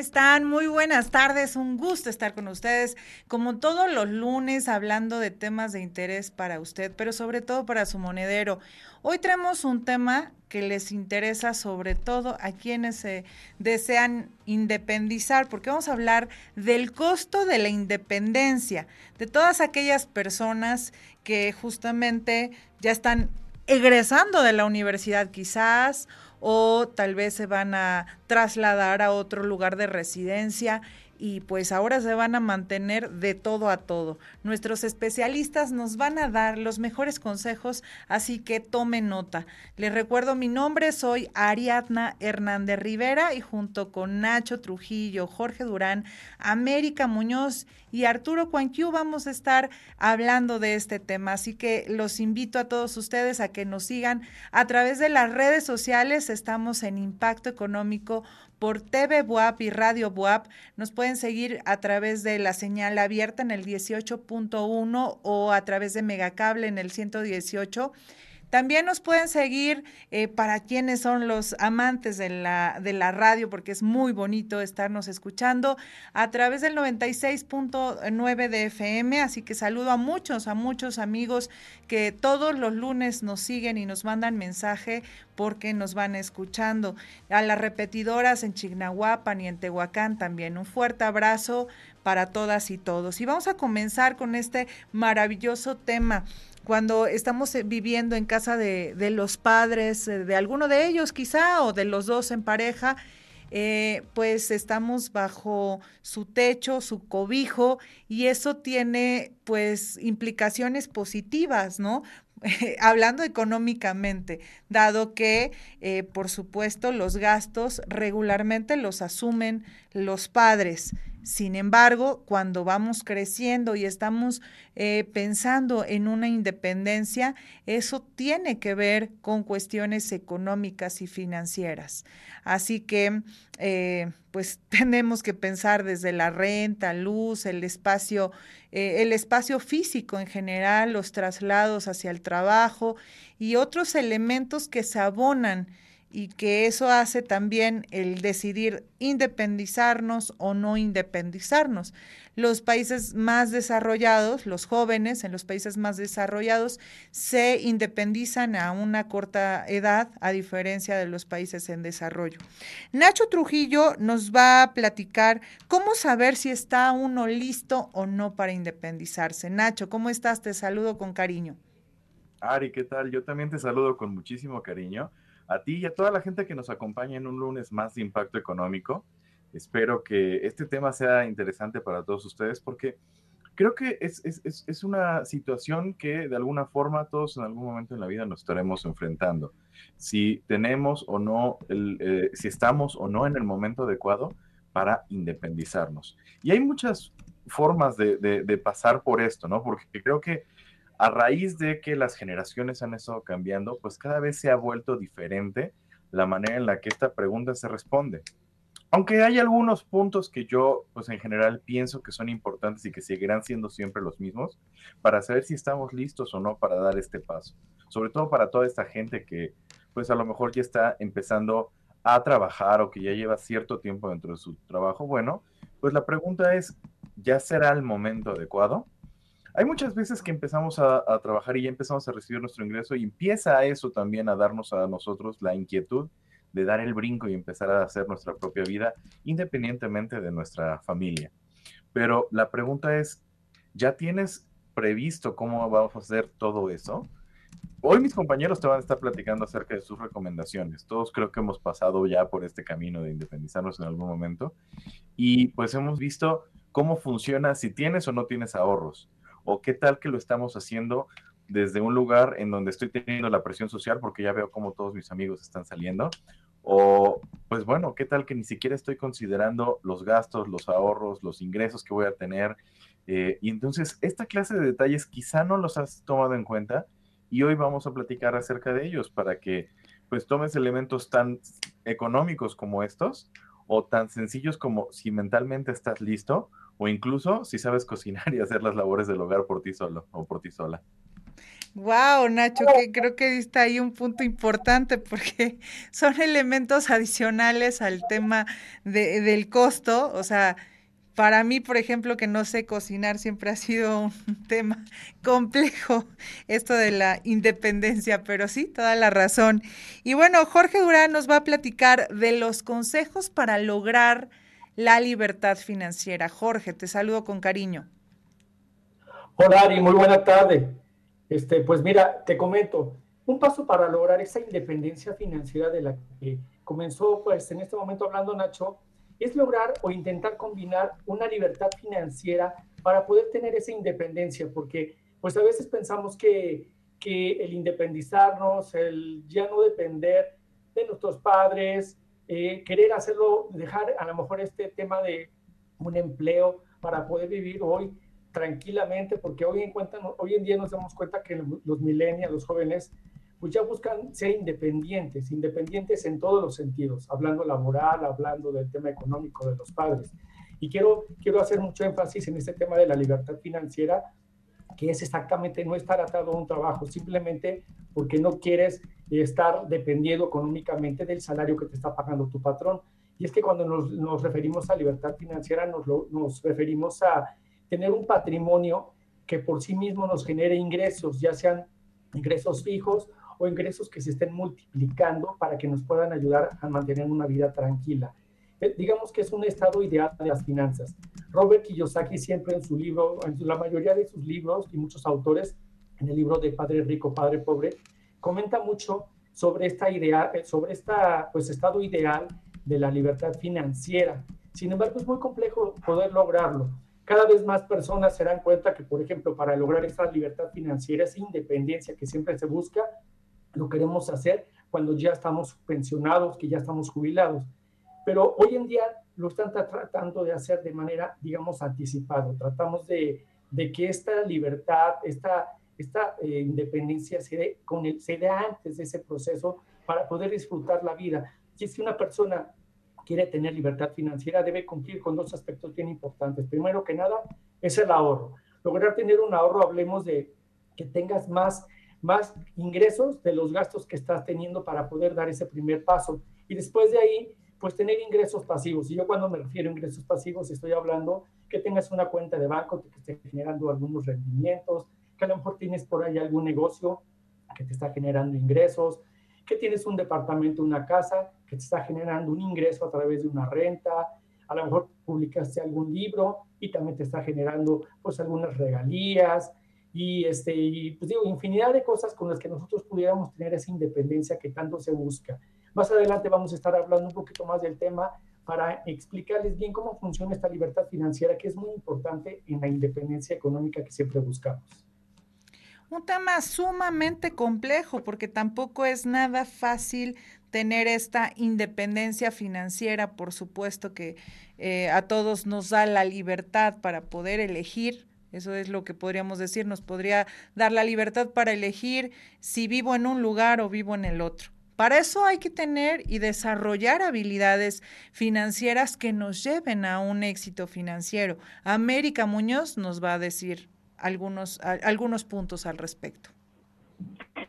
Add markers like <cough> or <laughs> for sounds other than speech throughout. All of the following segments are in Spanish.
Están? Muy buenas tardes, un gusto estar con ustedes, como todos los lunes, hablando de temas de interés para usted, pero sobre todo para su monedero. Hoy traemos un tema que les interesa sobre todo a quienes se desean independizar, porque vamos a hablar del costo de la independencia, de todas aquellas personas que justamente ya están egresando de la universidad quizás o tal vez se van a trasladar a otro lugar de residencia y pues ahora se van a mantener de todo a todo. Nuestros especialistas nos van a dar los mejores consejos, así que tome nota. Les recuerdo mi nombre, soy Ariadna Hernández Rivera y junto con Nacho Trujillo, Jorge Durán, América Muñoz y Arturo Cuanquiu vamos a estar hablando de este tema. Así que los invito a todos ustedes a que nos sigan a través de las redes sociales. Estamos en Impacto Económico por TV Buap y Radio Buap. Nos pueden seguir a través de la señal abierta en el 18.1 o a través de Megacable en el 118. También nos pueden seguir eh, para quienes son los amantes de la, de la radio, porque es muy bonito estarnos escuchando a través del 96.9 de FM. Así que saludo a muchos, a muchos amigos que todos los lunes nos siguen y nos mandan mensaje porque nos van escuchando. A las repetidoras en Chignahuapan y en Tehuacán también. Un fuerte abrazo para todas y todos. Y vamos a comenzar con este maravilloso tema cuando estamos eh, viviendo en casa de, los padres, eh, de alguno de ellos quizá, o de los dos en pareja, eh, pues estamos bajo su techo, su cobijo, y eso tiene pues implicaciones positivas, ¿no? <laughs> hablando económicamente, dado que, por supuesto, los gastos regularmente los asumen los padres. Sin embargo, cuando vamos creciendo y estamos eh, pensando en una independencia, eso tiene que ver con cuestiones económicas y financieras. Así que, eh, pues <laughs> tenemos que pensar desde la renta, luz, el espacio, eh, el espacio físico en general, los traslados hacia el trabajo y otros elementos que se abonan y que eso hace también el decidir independizarnos o no independizarnos. Los países más desarrollados, los jóvenes en los países más desarrollados, se independizan a una corta edad, a diferencia de los países en desarrollo. Nacho Trujillo nos va a platicar cómo saber si está uno listo o no para independizarse. Nacho, ¿cómo estás? Te saludo con cariño. Ari, ¿qué tal? Yo también te saludo con muchísimo cariño a ti y a toda la gente que nos acompaña en un lunes más de impacto económico. Espero que este tema sea interesante para todos ustedes porque creo que es, una situación que de alguna forma todos en algún momento en la vida nos estaremos enfrentando. Si tenemos o no, eh, si estamos o no en el momento adecuado para independizarnos. Y hay muchas formas de pasar por esto, ¿no? Porque creo que a raíz de que las generaciones han estado cambiando, pues cada vez se ha vuelto diferente la manera en la que esta pregunta se responde. Aunque hay algunos puntos que yo, pues en general, pienso que son importantes y que seguirán siendo siempre los mismos para saber si estamos listos o no para dar este paso. Sobre todo para toda esta gente que, pues a lo mejor ya está empezando a trabajar o que ya lleva cierto tiempo dentro de su trabajo. Bueno, pues la pregunta es, ¿ya será el momento adecuado? Hay muchas veces que empezamos a, trabajar y ya empezamos a recibir nuestro ingreso y empieza eso también a darnos a nosotros la inquietud de dar el brinco y empezar a hacer nuestra propia vida independientemente de nuestra familia. Pero la pregunta es, ¿ya tienes previsto cómo vamos a hacer todo eso? Hoy mis compañeros te van a estar platicando acerca de sus recomendaciones. Todos creo que hemos pasado ya por este camino de independizarnos en algún momento y pues hemos visto cómo funciona si tienes o no tienes ahorros o qué tal que lo estamos haciendo desde un lugar en donde estoy teniendo la presión social porque ya veo cómo todos mis amigos están saliendo. O, pues bueno, ¿qué tal que ni siquiera estoy considerando los gastos, los ahorros, los ingresos que voy a tener? Eh, y entonces, esta clase de detalles quizá no los has tomado en cuenta y hoy vamos a platicar acerca de ellos para que pues tomes elementos tan económicos como estos o tan sencillos como si mentalmente estás listo o incluso si sabes cocinar y hacer las labores del hogar por ti solo o por ti sola. Wow, Nacho, que creo que está ahí un punto importante porque <laughs> son elementos adicionales al tema de, del costo. O sea, para mí, por ejemplo, que no sé cocinar, siempre ha sido un <laughs> tema complejo esto de la independencia, pero sí, toda la razón. Y bueno, Jorge Durán nos va a platicar de los consejos para lograr la libertad financiera. Jorge, te saludo con cariño. Hola Ari, muy buena tarde. Este, pues mira, te comento, un paso para lograr esa independencia financiera de la que comenzó, pues en este momento hablando Nacho, es lograr o intentar combinar una libertad financiera para poder tener esa independencia, porque pues a veces pensamos que, que el independizarnos, el ya no depender de nuestros padres, eh, querer hacerlo, dejar a lo mejor este tema de un empleo para poder vivir hoy, tranquilamente, porque hoy en, cuenta, hoy en día nos damos cuenta que los millennials, los jóvenes, pues ya buscan ser independientes, independientes en todos los sentidos, hablando laboral, hablando del tema económico de los padres. Y quiero, quiero hacer mucho énfasis en este tema de la libertad financiera, que es exactamente no estar atado a un trabajo, simplemente porque no quieres estar dependiendo económicamente del salario que te está pagando tu patrón. Y es que cuando nos, nos referimos a libertad financiera, nos, nos referimos a tener un patrimonio que por sí mismo nos genere ingresos, ya sean ingresos fijos o ingresos que se estén multiplicando para que nos puedan ayudar a mantener una vida tranquila. Digamos que es un estado ideal de las finanzas. Robert Kiyosaki siempre en su libro, en la mayoría de sus libros y muchos autores, en el libro de Padre Rico, Padre Pobre, comenta mucho sobre esta idea, eh, sobre esta pues estado ideal de la libertad financiera. Sin embargo, es muy complejo poder lograrlo cada vez más personas se dan cuenta que, por ejemplo, para lograr esa libertad financiera, esa independencia que siempre se busca, lo queremos hacer cuando ya estamos pensionados, que ya estamos jubilados. Pero hoy en día lo están tratando de hacer de manera, digamos, anticipada. Tratamos de, de que esta libertad, esta, esta eh, independencia se dé, con el, se dé antes de ese proceso para poder disfrutar la vida. Y si una persona quiere tener libertad financiera debe cumplir con dos aspectos bien importantes. Primero que nada es el ahorro. Lograr tener un ahorro, hablemos de que tengas más, más ingresos de los gastos que estás teniendo para poder dar ese primer paso. Y después de ahí, pues tener ingresos pasivos. Y yo cuando me refiero a ingresos pasivos estoy hablando que tengas una cuenta de banco que esté generando algunos rendimientos, que a lo mejor tienes por ahí algún negocio que te está generando ingresos, que tienes un departamento, una casa que te está generando un ingreso a través de una renta, a lo mejor publicaste algún libro y también te está generando pues algunas regalías y este y, pues digo infinidad de cosas con las que nosotros pudiéramos tener esa independencia que tanto se busca. Más adelante vamos a estar hablando un poquito más del tema para explicarles bien cómo funciona esta libertad financiera que es muy importante en la independencia económica que siempre buscamos. Un tema sumamente complejo porque tampoco es nada fácil tener esta independencia financiera, por supuesto que eh, a todos nos da la libertad para poder elegir, eso es lo que podríamos decir, nos podría dar la libertad para elegir si vivo en un lugar o vivo en el otro. Para eso hay que tener y desarrollar habilidades financieras que nos lleven a un éxito financiero. América Muñoz nos va a decir algunos, algunos puntos al respecto.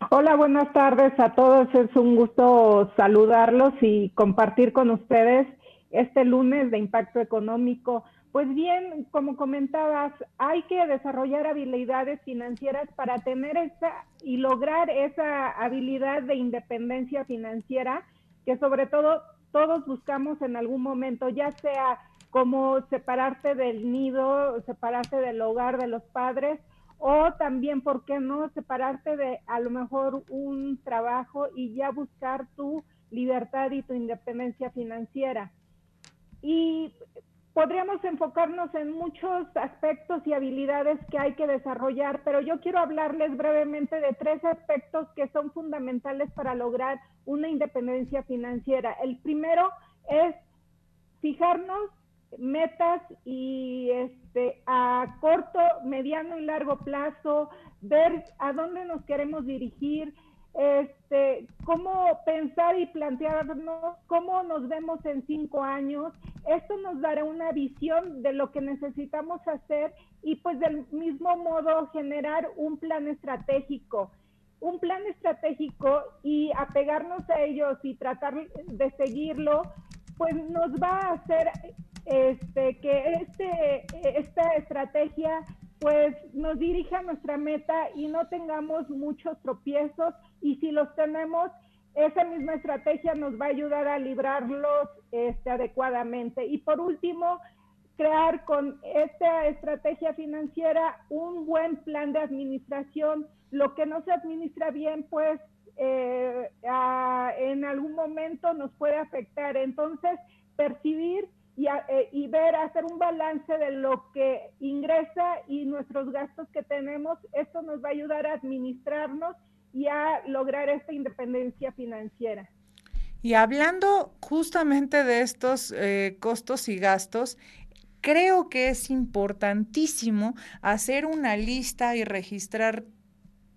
Hola, buenas tardes a todos. Es un gusto saludarlos y compartir con ustedes este lunes de impacto económico. Pues bien, como comentabas, hay que desarrollar habilidades financieras para tener esa y lograr esa habilidad de independencia financiera que sobre todo todos buscamos en algún momento, ya sea como separarte del nido, separarte del hogar de los padres o también, ¿por qué no separarte de a lo mejor un trabajo y ya buscar tu libertad y tu independencia financiera? Y podríamos enfocarnos en muchos aspectos y habilidades que hay que desarrollar, pero yo quiero hablarles brevemente de tres aspectos que son fundamentales para lograr una independencia financiera. El primero es fijarnos metas y este a corto, mediano y largo plazo, ver a dónde nos queremos dirigir, este, cómo pensar y plantearnos cómo nos vemos en cinco años. Esto nos dará una visión de lo que necesitamos hacer y pues del mismo modo generar un plan estratégico. Un plan estratégico y apegarnos a ellos y tratar de seguirlo, pues nos va a hacer este, que este, esta estrategia pues nos dirija a nuestra meta y no tengamos muchos tropiezos y si los tenemos, esa misma estrategia nos va a ayudar a librarlos este, adecuadamente. Y por último, crear con esta estrategia financiera un buen plan de administración. Lo que no se administra bien, pues eh, en algún momento nos puede afectar. Entonces, percibir eh, y, ver, hacer un balance de lo que ingresa y nuestros gastos que tenemos, esto nos va a ayudar a administrarnos y a lograr esta independencia financiera. Y hablando justamente de estos eh, costos y gastos, creo que es importantísimo hacer una lista y registrar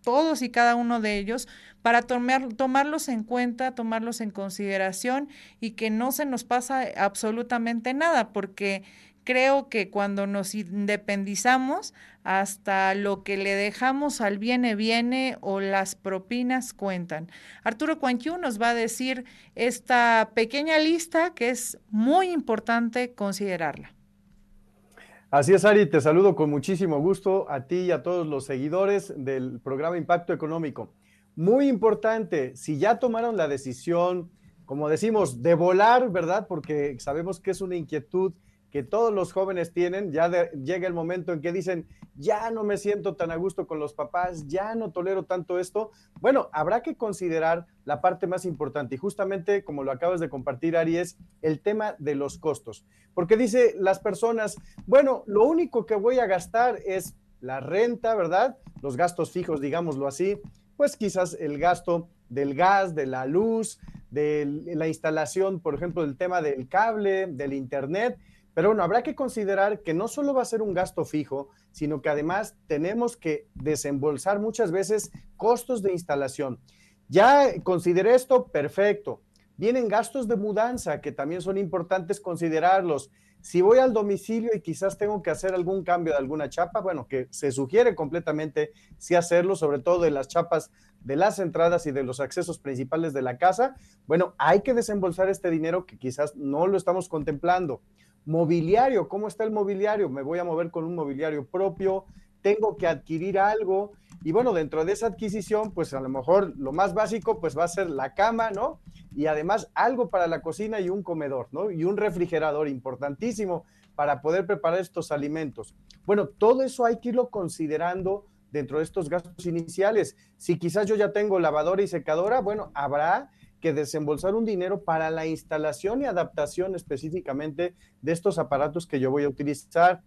todos y cada uno de ellos para tomar, tomarlos en cuenta, tomarlos en consideración y que no se nos pasa absolutamente nada, porque creo que cuando nos independizamos, hasta lo que le dejamos al viene viene o las propinas cuentan. Arturo Cuanquiu nos va a decir esta pequeña lista que es muy importante considerarla. Así es, Ari, te saludo con muchísimo gusto a ti y a todos los seguidores del programa Impacto Económico. Muy importante, si ya tomaron la decisión, como decimos, de volar, ¿verdad? Porque sabemos que es una inquietud que todos los jóvenes tienen, ya llega el momento en que dicen, ya no me siento tan a gusto con los papás, ya no tolero tanto esto. Bueno, habrá que considerar la parte más importante y justamente como lo acabas de compartir, Ari, es el tema de los costos. Porque dice las personas, bueno, lo único que voy a gastar es la renta, ¿verdad? Los gastos fijos, digámoslo así, pues quizás el gasto del gas, de la luz, de la instalación, por ejemplo, del tema del cable, del internet. Pero bueno, habrá que considerar que no solo va a ser un gasto fijo, sino que además tenemos que desembolsar muchas veces costos de instalación. Ya consideré esto, perfecto. Vienen gastos de mudanza que también son importantes considerarlos. Si voy al domicilio y quizás tengo que hacer algún cambio de alguna chapa, bueno, que se sugiere completamente sí hacerlo, sobre todo de las chapas de las entradas y de los accesos principales de la casa, bueno, hay que desembolsar este dinero que quizás no lo estamos contemplando. Mobiliario, ¿cómo está el mobiliario? Me voy a mover con un mobiliario propio, tengo que adquirir algo y bueno, dentro de esa adquisición, pues a lo mejor lo más básico pues va a ser la cama, ¿no? Y además algo para la cocina y un comedor, ¿no? Y un refrigerador importantísimo para poder preparar estos alimentos. Bueno, todo eso hay que irlo considerando dentro de estos gastos iniciales. Si quizás yo ya tengo lavadora y secadora, bueno, habrá que desembolsar un dinero para la instalación y adaptación específicamente de estos aparatos que yo voy a utilizar.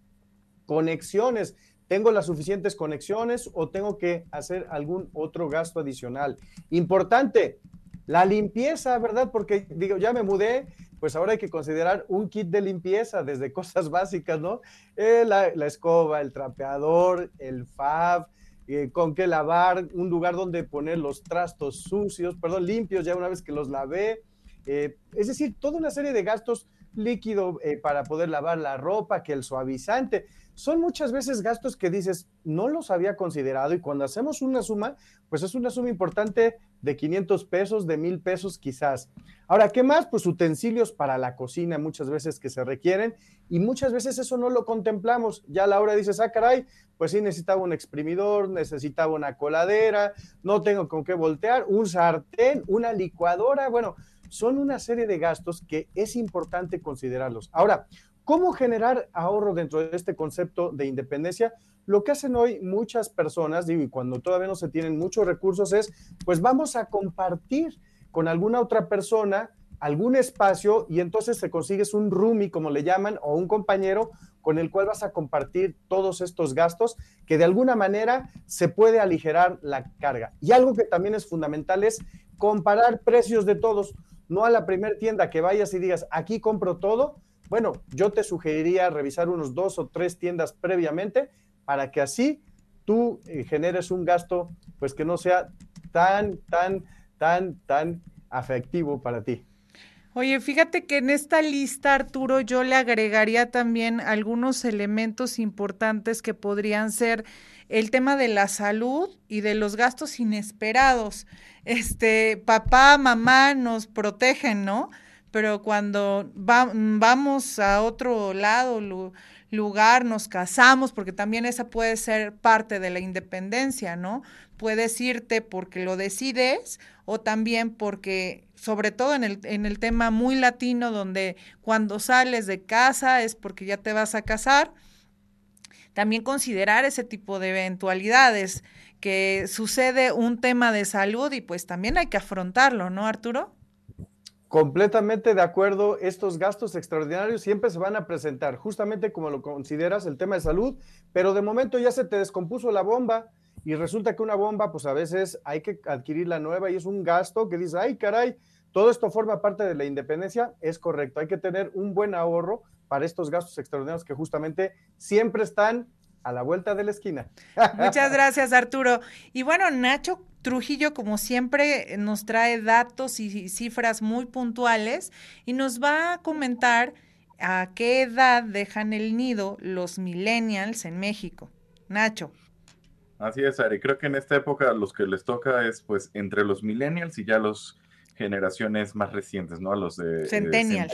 Conexiones, ¿Tengo las suficientes conexiones o tengo que hacer algún otro gasto adicional? Importante, la limpieza, ¿verdad? Porque digo, ya me mudé, pues ahora hay que considerar un kit de limpieza desde <laughs> cosas básicas, ¿no? Eh, la, escoba, el trapeador, el fab, eh, con qué lavar, un lugar donde poner los trastos sucios, perdón, limpios ya una vez que los lavé. Eh, es decir, toda una serie de gastos líquido para poder lavar la ropa, que el suavizante son muchas veces gastos que dices, no los había considerado y cuando hacemos una suma, pues es una suma importante de 500 pesos, de mil pesos quizás. Ahora, ¿qué más? Pues utensilios para la cocina muchas veces que se requieren y muchas veces eso no lo contemplamos. Ya a la hora dices, ah, caray, pues sí necesitaba un exprimidor, necesitaba una coladera, no tengo con qué voltear, un sartén, una licuadora, bueno, son una serie de gastos que es importante considerarlos. Ahora, ¿Cómo generar ahorro dentro de este concepto de independencia? Lo que hacen hoy muchas personas, digo, y cuando todavía no se tienen muchos recursos, es, pues vamos a compartir con alguna otra persona algún espacio y entonces te consigues un roomie, como le llaman, o un compañero con el cual vas a compartir todos estos gastos que de alguna manera se puede aligerar la carga. Y algo que también es fundamental es comparar precios de todos, no a la primera tienda que vayas y digas, aquí compro todo, bueno, yo te sugeriría revisar unos dos o tres tiendas previamente para que así tú eh, generes un gasto, pues que no sea tan, tan tan, tan afectivo para ti. Oye, fíjate que en esta lista, Arturo, yo le agregaría también algunos elementos importantes que podrían ser el tema de la salud y de los gastos inesperados. Este, papá, mamá nos protegen, ¿no? Pero cuando vamos a otro lado, lugar, nos casamos, porque también esa puede ser parte de la independencia, ¿no? Puedes irte porque lo decides o también porque, sobre todo en el, en el tema muy latino, donde cuando sales de casa es porque ya te vas a casar, también considerar ese tipo de eventualidades, que sucede un tema de salud y pues también hay que afrontarlo, ¿no, Arturo? Completamente de acuerdo, estos gastos extraordinarios siempre se van a presentar, justamente como lo consideras el tema de salud, pero de momento ya se te descompuso la bomba y resulta que una bomba, pues a veces hay que adquirir la nueva y es un gasto que dice, ay caray, todo esto forma parte de la independencia, es correcto, hay que tener un buen ahorro para estos gastos extraordinarios que justamente siempre están a la vuelta de la esquina. Muchas gracias, Arturo. Y bueno, Nacho Trujillo, como siempre, nos trae datos y cifras muy puntuales y nos va a comentar a qué edad dejan el nido los millennials en México. Nacho. Así es, Ari. Creo que en esta época los que les toca es pues entre los millennials y ya los generaciones más recientes, ¿no? A los de centennials.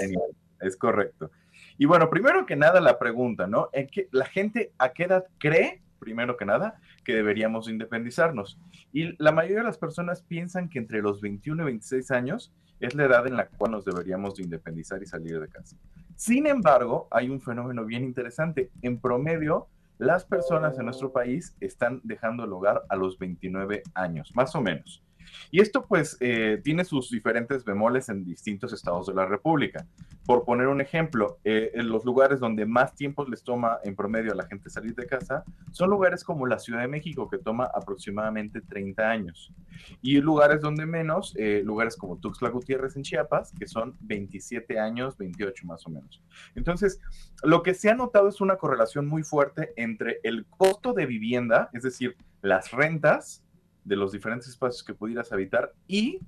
Es correcto. Y bueno, primero que nada la pregunta, ¿no? ¿En qué, la gente a qué edad cree, primero que nada, que deberíamos independizarnos? Y la mayoría de las personas piensan que entre los 21 y 26 años es la edad en la cual nos deberíamos de independizar y salir de casa. Sin embargo, hay un fenómeno bien interesante. En promedio, las personas en nuestro país están dejando el hogar a los 29 años, más o menos. Y esto pues eh, tiene sus diferentes bemoles en distintos estados de la República. Por poner un ejemplo, eh, en los lugares donde más tiempo les toma en promedio a la gente salir de casa son lugares como la Ciudad de México, que toma aproximadamente 30 años. Y lugares donde menos, eh, lugares como Tuxtla Gutiérrez en Chiapas, que son 27 años, 28 más o menos. Entonces, lo que se ha notado es una correlación muy fuerte entre el costo de vivienda, es decir, las rentas, de los diferentes espacios que pudieras habitar y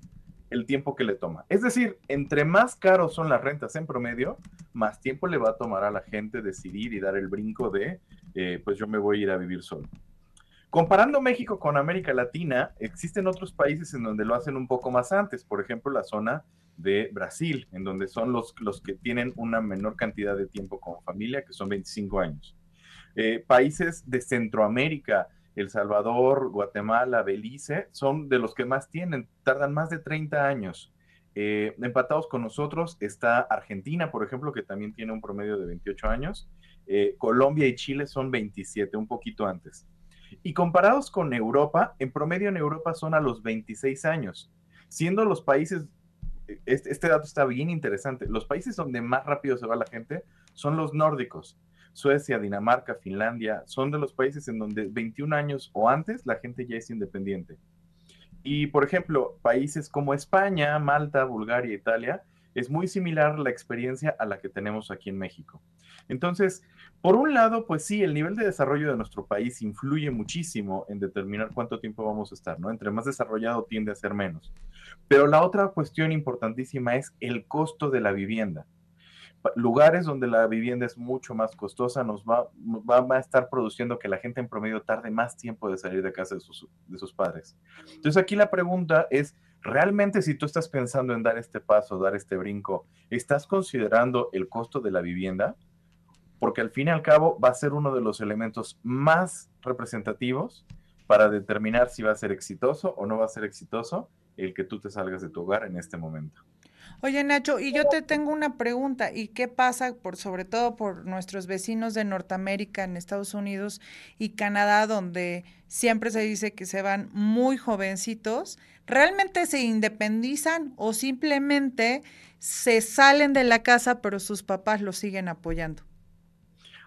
el tiempo que le toma. Es decir, entre más caros son las rentas en promedio, más tiempo le va a tomar a la gente decidir y dar el brinco de, eh, pues yo me voy a ir a vivir solo. Comparando México con América Latina, existen otros países en donde lo hacen un poco más antes, por ejemplo, la zona de Brasil, en donde son los, los que tienen una menor cantidad de tiempo como familia, que son 25 años. Eh, países de Centroamérica, el Salvador, Guatemala, Belice, son de los que más tienen, tardan más de 30 años. Eh, empatados con nosotros está Argentina, por ejemplo, que también tiene un promedio de 28 años. Eh, Colombia y Chile son 27, un poquito antes. Y comparados con Europa, en promedio en Europa son a los 26 años, siendo los países, este, este dato está bien interesante, los países donde más rápido se va la gente son los nórdicos. Suecia, Dinamarca, Finlandia, son de los países en donde 21 años o antes la gente ya es independiente. Y, por ejemplo, países como España, Malta, Bulgaria, Italia, es muy similar la experiencia a la que tenemos aquí en México. Entonces, por un lado, pues sí, el nivel de desarrollo de nuestro país influye muchísimo en determinar cuánto tiempo vamos a estar, ¿no? Entre más desarrollado tiende a ser menos. Pero la otra cuestión importantísima es el costo de la vivienda lugares donde la vivienda es mucho más costosa, nos va, va, a estar produciendo que la gente en promedio tarde más tiempo de salir de casa de sus, de sus padres. Entonces aquí la pregunta es, ¿realmente si tú estás pensando en dar este paso, dar este brinco, estás considerando el costo de la vivienda? Porque al fin y al cabo va a ser uno de los elementos más representativos para determinar si va a ser exitoso o no va a ser exitoso el que tú te salgas de tu hogar en este momento. Oye, Nacho, y yo te tengo una pregunta, ¿y qué pasa por sobre todo por nuestros vecinos de Norteamérica en Estados Unidos y Canadá donde siempre se dice que se van muy jovencitos? ¿Realmente se independizan o simplemente se salen de la casa pero sus papás los siguen apoyando?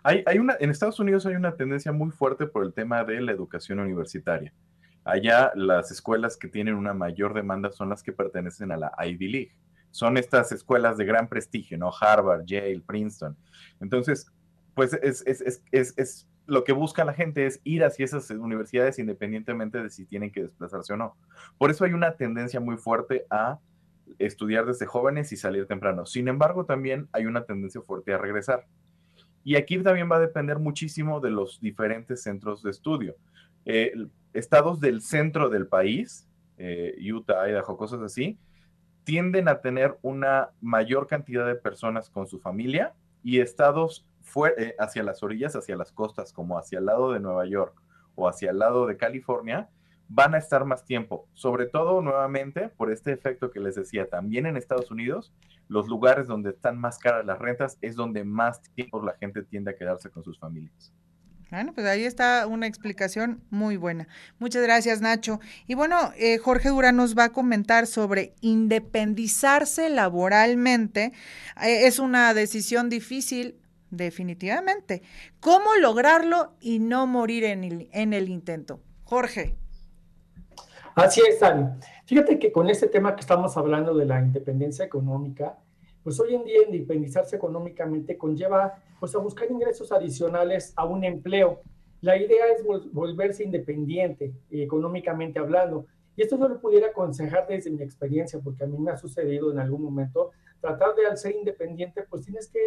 Hay, hay una, en Estados Unidos hay una tendencia muy fuerte por el tema de la educación universitaria. Allá las escuelas que tienen una mayor demanda son las que pertenecen a la Ivy League son estas escuelas de gran prestigio, ¿no? Harvard, Yale, Princeton. Entonces, pues es, lo que busca la gente es ir hacia esas universidades independientemente de si tienen que desplazarse o no. Por eso hay una tendencia muy fuerte a estudiar desde jóvenes y salir temprano. Sin embargo, también hay una tendencia fuerte a regresar. Y aquí también va a depender muchísimo de los diferentes centros de estudio. Eh, estados del centro del país, eh, Utah, Idaho, cosas así, tienden a tener una mayor cantidad de personas con su familia y estados eh, hacia las orillas, hacia las costas, como hacia el lado de Nueva York o hacia el lado de California, van a estar más tiempo. Sobre todo, nuevamente, por este efecto que les decía, también en Estados Unidos, los lugares donde están más caras las rentas es donde más tiempo la gente tiende a quedarse con sus familias. Bueno, pues ahí está una explicación muy buena. Muchas gracias, Nacho. Y bueno, eh, Jorge Durán nos va a comentar sobre independizarse laboralmente. Eh, es una decisión difícil, definitivamente. ¿Cómo lograrlo y no morir en el, en el intento? Jorge. Así es, Ani. Fíjate que con este tema que estamos hablando de la independencia económica, pues hoy en día independizarse económicamente conlleva pues a buscar ingresos adicionales a un empleo. La idea es volverse independiente económicamente hablando. Y esto yo lo pudiera aconsejar desde mi experiencia, porque a mí me ha sucedido en algún momento, tratar de al ser independiente, pues tienes que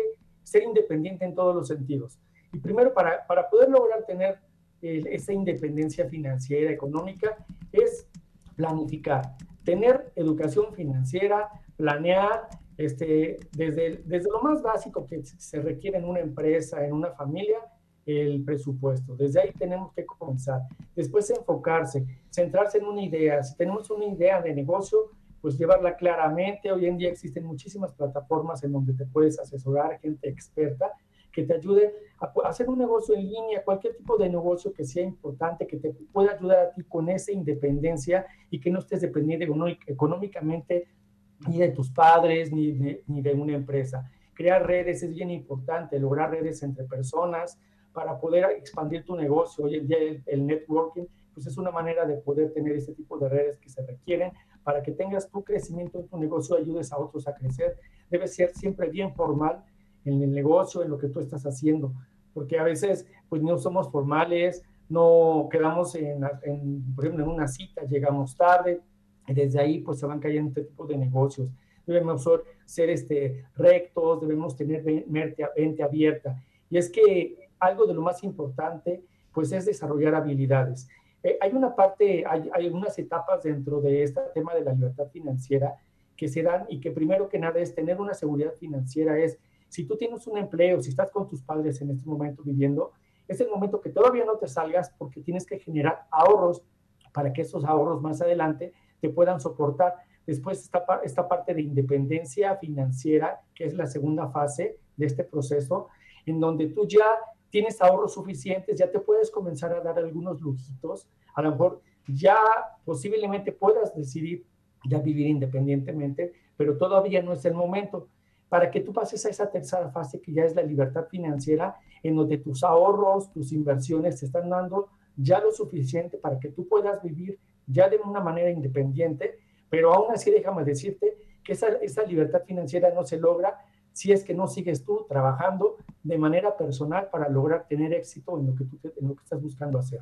ser independiente en todos los sentidos. Y primero, para, para poder lograr tener esa independencia financiera, económica, es planificar, tener educación financiera, planear, este, desde, desde lo más básico que se requiere en una empresa, en una familia, el presupuesto. Desde ahí tenemos que comenzar. Después enfocarse, centrarse en una idea. Si tenemos una idea de negocio, pues llevarla claramente. Hoy en día existen muchísimas plataformas en donde te puedes asesorar, gente experta que te ayude a hacer un negocio en línea, cualquier tipo de negocio que sea importante, que te pueda ayudar a ti con esa independencia y que no estés dependiendo económicamente ni de tus padres, ni de, ni de una empresa. Crear redes es bien importante, lograr redes entre personas para poder expandir tu negocio. Hoy en día el, networking pues es una manera de poder tener este tipo de redes que se requieren para que tengas tu crecimiento en tu negocio, ayudes a otros a crecer. Debe ser siempre bien formal en el negocio, en lo que tú estás haciendo, porque a veces pues no somos formales, no quedamos en, por ejemplo, en una cita, llegamos tarde, desde ahí pues se van cayendo este tipo de negocios. Debemos ser este, rectos, debemos tener mente abierta. Y es que algo de lo más importante pues es desarrollar habilidades. Eh, hay una parte, hay, hay unas etapas dentro de este tema de la libertad financiera que se dan y que primero que nada es tener una seguridad financiera, es si tú tienes un empleo, si estás con tus padres en este momento viviendo, es el momento que todavía no te salgas porque tienes que generar ahorros para que esos ahorros más adelante te puedan soportar. Después está esta parte de independencia financiera, que es la segunda fase de este proceso, en donde tú ya tienes ahorros suficientes, ya te puedes comenzar a dar algunos lujitos, a lo mejor ya posiblemente puedas decidir ya vivir independientemente, pero todavía no es el momento. Para que tú pases a esa tercera fase que ya es la libertad financiera, en donde tus ahorros, tus inversiones te están dando ya lo suficiente para que tú puedas vivir ya de una manera independiente, pero aún así déjame decirte que esa, esa libertad financiera no se logra si es que no sigues tú trabajando de manera personal para lograr tener éxito en lo que tú en lo que estás buscando hacer.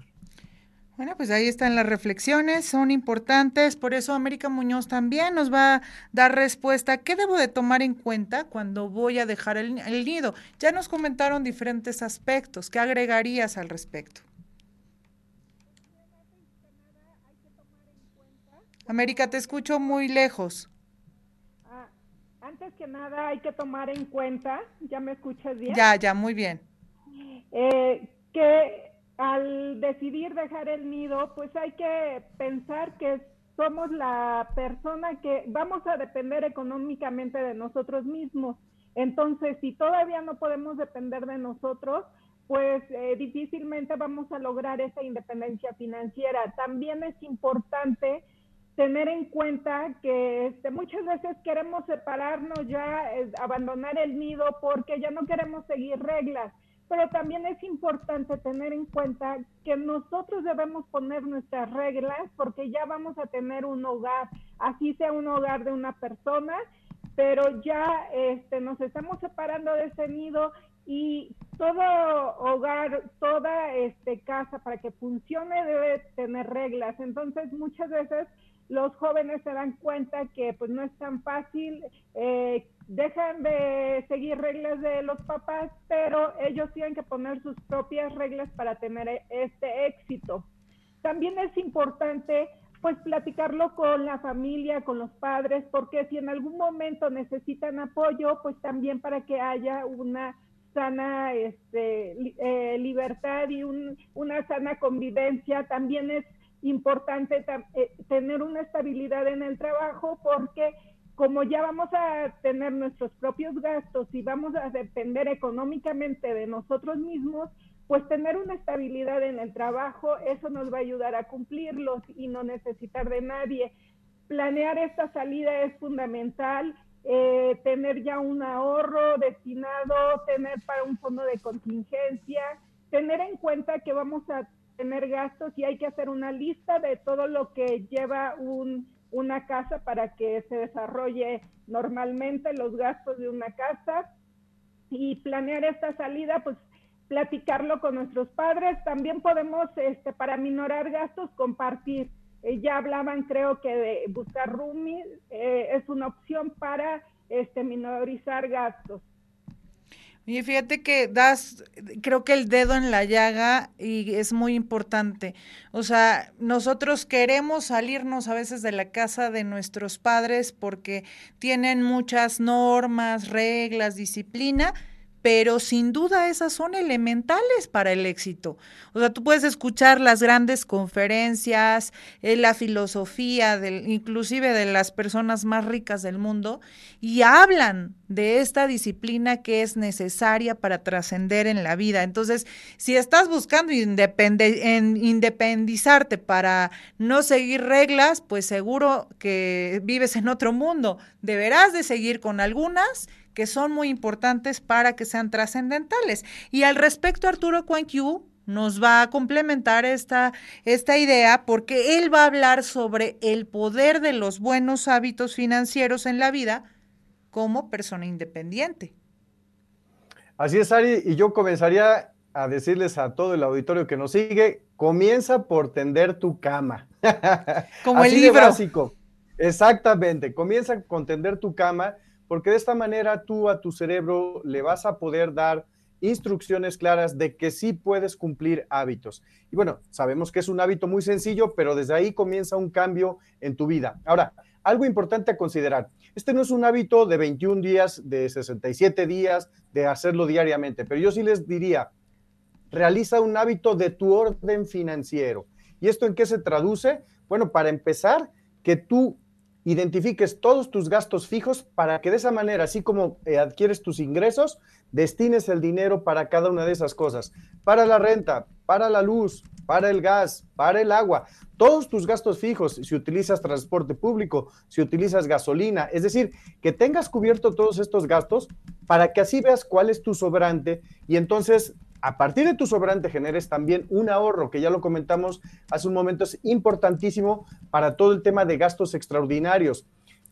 Bueno, pues ahí están las reflexiones, son importantes, por eso América Muñoz también nos va a dar respuesta. ¿Qué debo de tomar en cuenta cuando voy a dejar el, el nido? Ya nos comentaron diferentes aspectos, ¿qué agregarías al respecto? América, te escucho muy lejos. Ah, antes que nada hay que tomar en cuenta, ¿ya me escuchas bien? Ya, ya, muy bien. Eh, que al decidir dejar el nido, pues hay que pensar que somos la persona que vamos a depender económicamente de nosotros mismos. Entonces, si todavía no podemos depender de nosotros, pues eh, difícilmente vamos a lograr esa independencia financiera. También es importante tener en cuenta que este, muchas veces queremos separarnos ya, abandonar el nido porque ya no queremos seguir reglas, pero también es importante tener en cuenta que nosotros debemos poner nuestras reglas porque ya vamos a tener un hogar, así sea un hogar de una persona, pero ya este, nos estamos separando de ese nido y todo hogar, toda este, casa para que funcione debe tener reglas. Entonces muchas veces los jóvenes se dan cuenta que pues no es tan fácil, eh, dejan de seguir reglas de los papás, pero ellos tienen que poner sus propias reglas para tener este éxito. También es importante pues platicarlo con la familia, con los padres, porque si en algún momento necesitan apoyo, pues también para que haya una sana este, eh, libertad y una sana convivencia. También es importante eh, tener una estabilidad en el trabajo porque como ya vamos a tener nuestros propios gastos y vamos a depender económicamente de nosotros mismos, pues tener una estabilidad en el trabajo, eso nos va a ayudar a cumplirlos y no necesitar de nadie. Planear esta salida es fundamental eh, tener ya un ahorro destinado, tener para un fondo de contingencia, tener en cuenta que vamos a tener gastos y hay que hacer una lista de todo lo que lleva un, una casa para que se desarrolle normalmente los gastos de una casa y planear esta salida, pues platicarlo con nuestros padres. También podemos, este, para minorar gastos, compartir eh, ya hablaban, creo que de buscar roomies eh, es una opción para este, minorizar gastos. Y fíjate que das, creo que el dedo en la llaga y es muy importante. O sea, nosotros queremos salirnos a veces de la casa de nuestros padres porque tienen muchas normas, reglas, disciplina, pero sin duda esas son elementales para el éxito. O sea, tú puedes escuchar las grandes conferencias, eh, la filosofía, inclusive de las personas más ricas del mundo, y hablan de esta disciplina que es necesaria para trascender en la vida. Entonces, si estás buscando en independizarte para no seguir reglas, pues seguro que vives en otro mundo. Deberás de seguir con algunas que son muy importantes para que sean trascendentales. Y al respecto, Arturo Yu nos va a complementar esta, esta idea porque él va a hablar sobre el poder de los buenos hábitos financieros en la vida como persona independiente. Así es, Ari, y yo comenzaría a decirles a todo el auditorio que nos sigue, comienza por tender tu cama. Como <laughs> el libro. básico. Exactamente, comienza con tender tu cama porque de esta manera tú a tu cerebro le vas a poder dar instrucciones claras de que sí puedes cumplir hábitos. Y bueno, sabemos que es un hábito muy sencillo, pero desde ahí comienza un cambio en tu vida. Ahora, algo importante a considerar, este no es un hábito de 21 días, de 67 días, de hacerlo diariamente, pero yo sí les diría, realiza un hábito de tu orden financiero. ¿Y esto en qué se traduce? Bueno, para empezar, que tú identifiques todos tus gastos fijos para que de esa manera, así como eh, adquieres tus ingresos, destines el dinero para cada una de esas cosas, para la renta, para la luz, para el gas, para el agua, todos tus gastos fijos, si utilizas transporte público, si utilizas gasolina, es decir, que tengas cubierto todos estos gastos para que así veas cuál es tu sobrante y entonces a partir de tu sobrante generes también un ahorro, que ya lo comentamos hace un momento, es importantísimo para todo el tema de gastos extraordinarios.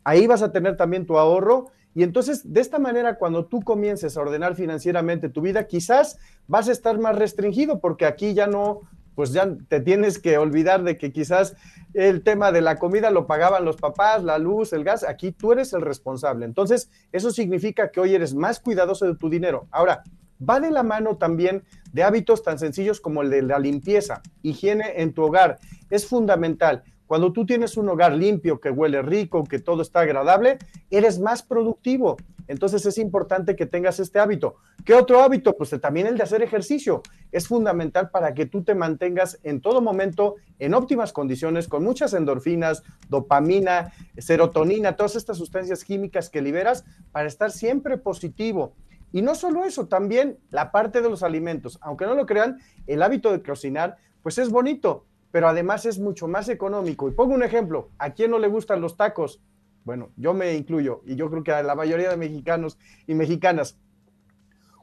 Ahí vas a tener también tu ahorro y entonces de esta manera cuando tú comiences a ordenar financieramente tu vida, quizás vas a estar más restringido porque aquí ya no, pues ya te tienes que olvidar de que quizás el tema de la comida lo pagaban los papás, la luz, el gas, aquí tú eres el responsable. Entonces, eso significa que hoy eres más cuidadoso de tu dinero. Ahora, va de la mano también de hábitos tan sencillos como el de la limpieza, higiene en tu hogar. Es fundamental. Cuando tú tienes un hogar limpio, que huele rico, que todo está agradable, eres más productivo. Entonces es importante que tengas este hábito. ¿Qué otro hábito? Pues también el de hacer ejercicio. Es fundamental para que tú te mantengas en todo momento en óptimas condiciones, con muchas endorfinas, dopamina, serotonina, todas estas sustancias químicas que liberas para estar siempre positivo. Y no solo eso, también la parte de los alimentos. Aunque no lo crean, el hábito de cocinar, pues es bonito, pero además es mucho más económico. Y pongo un ejemplo, ¿a quién no le gustan los tacos? Bueno, yo me incluyo y yo creo que a la mayoría de mexicanos y mexicanas.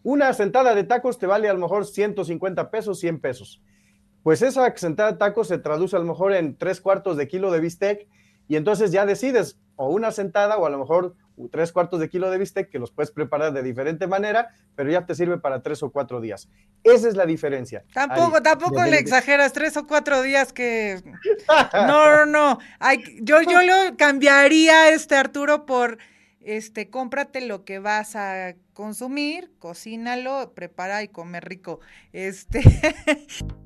Una sentada de tacos te vale a lo mejor 150 pesos, 100 pesos. Pues esa sentada de tacos se traduce a lo mejor en tres cuartos de kilo de bistec y entonces ya decides, o una sentada o a lo mejor tres cuartos de kilo de bistec que los puedes preparar de diferente manera, pero ya te sirve para tres o cuatro días. Esa es la diferencia. Tampoco, tampoco le exageras, tres o cuatro días que... <laughs> No, no, no. yo, yo lo cambiaría, este Arturo, por este, cómprate lo que vas a consumir, cocínalo, prepara y come rico. Este. <laughs>